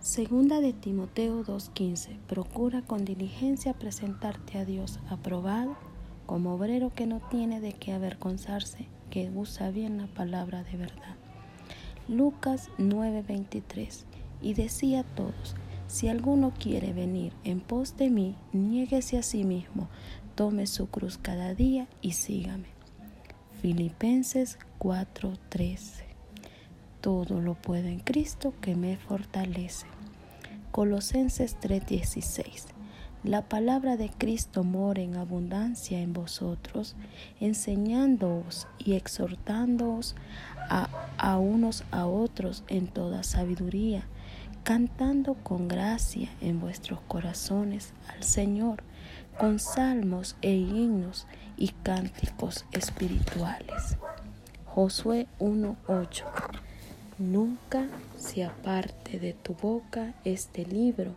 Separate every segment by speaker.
Speaker 1: Segunda de Timoteo 2.15. Procura con diligencia presentarte a Dios aprobado como obrero que no tiene de qué avergonzarse, que usa bien la palabra de verdad. Lucas 9:23. Y decía a todos, si alguno quiere venir en pos de mí, niéguese a sí mismo, tome su cruz cada día y sígame. Filipenses 4:13. Todo lo puedo en Cristo que me fortalece. Colosenses 3:16. La palabra de Cristo mora en abundancia en vosotros, enseñándoos y exhortándoos a, a, unos a otros en toda sabiduría, cantando con gracia en vuestros corazones al Señor, con salmos e himnos y cánticos espirituales. Josué 1:8 Nunca se aparte de tu boca este libro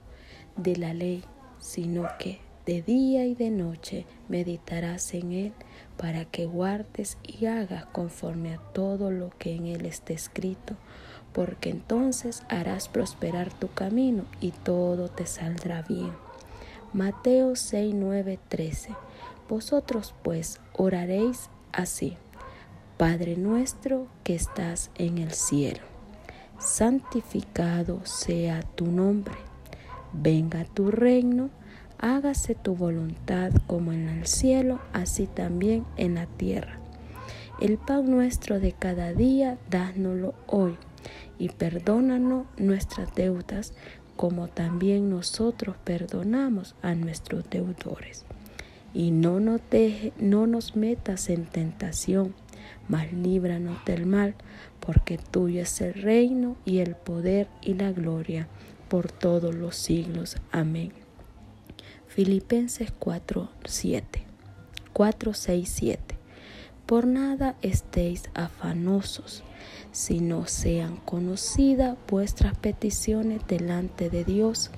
Speaker 1: de la ley, sino que de día y de noche meditarás en él para que guardes y hagas conforme a todo lo que en él esté escrito, porque entonces harás prosperar tu camino y todo te saldrá bien. Mateo 6, 9, 13. Vosotros pues oraréis así. Padre nuestro que estás en el cielo santificado sea tu nombre. Venga tu reino, hágase tu voluntad como en el cielo, así también en la tierra. El pan nuestro de cada día, dánoslo hoy, y perdónanos nuestras deudas, como también nosotros perdonamos a nuestros deudores. Y no nos, deje, no nos metas en tentación, mas líbranos del mal, porque tuyo es el reino y el poder y la gloria por todos los siglos. Amén. Filipenses 4, 7. 4, 6, 7. Por nada estéis afanosos, sino sean conocidas vuestras peticiones delante de Dios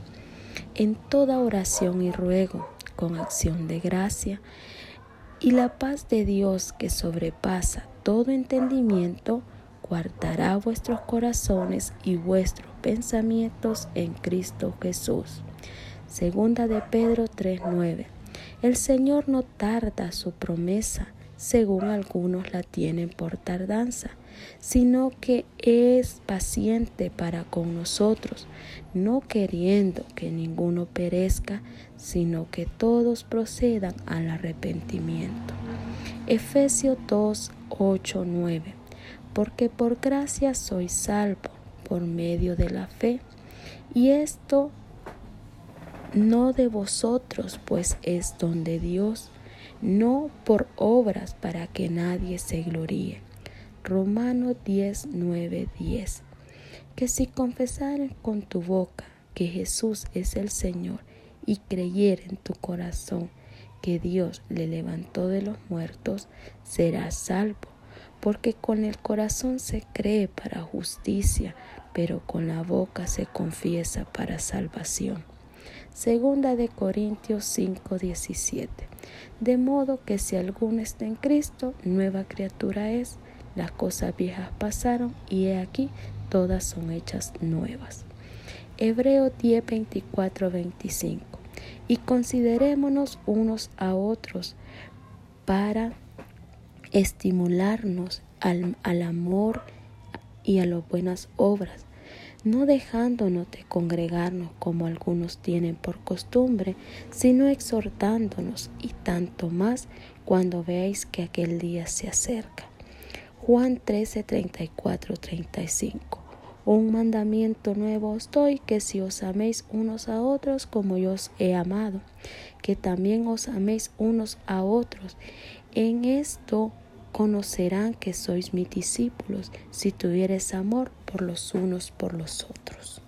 Speaker 1: en toda oración y ruego, con acción de gracia, y la paz de Dios que sobrepasa todo entendimiento, guardará vuestros corazones y vuestros pensamientos en Cristo Jesús. Segunda de Pedro 3:9. El Señor no tarda su promesa, según algunos la tienen por tardanza, sino que es paciente para con nosotros, no queriendo que ninguno perezca, sino que todos procedan al arrepentimiento. Efesios 2, 9 porque por gracia soy salvo por medio de la fe. Y esto no de vosotros, pues es don de Dios, no por obras para que nadie se gloríe. Romano 10, 9, 10. Que si confesares con tu boca que Jesús es el Señor y creyere en tu corazón que Dios le levantó de los muertos, serás salvo porque con el corazón se cree para justicia, pero con la boca se confiesa para salvación. Segunda de Corintios 5:17. De modo que si alguno está en Cristo, nueva criatura es, las cosas viejas pasaron y he aquí todas son hechas nuevas. Hebreo 10, 25. Y considerémonos unos a otros para estimularnos al, al amor y a las buenas obras, no dejándonos de congregarnos como algunos tienen por costumbre, sino exhortándonos y tanto más cuando veáis que aquel día se acerca. Juan 13, 34, 35. Un mandamiento nuevo os doy, que si os améis unos a otros como yo os he amado, que también os améis unos a otros. En esto conocerán que sois mis discípulos si tuvieres amor por los unos por los otros.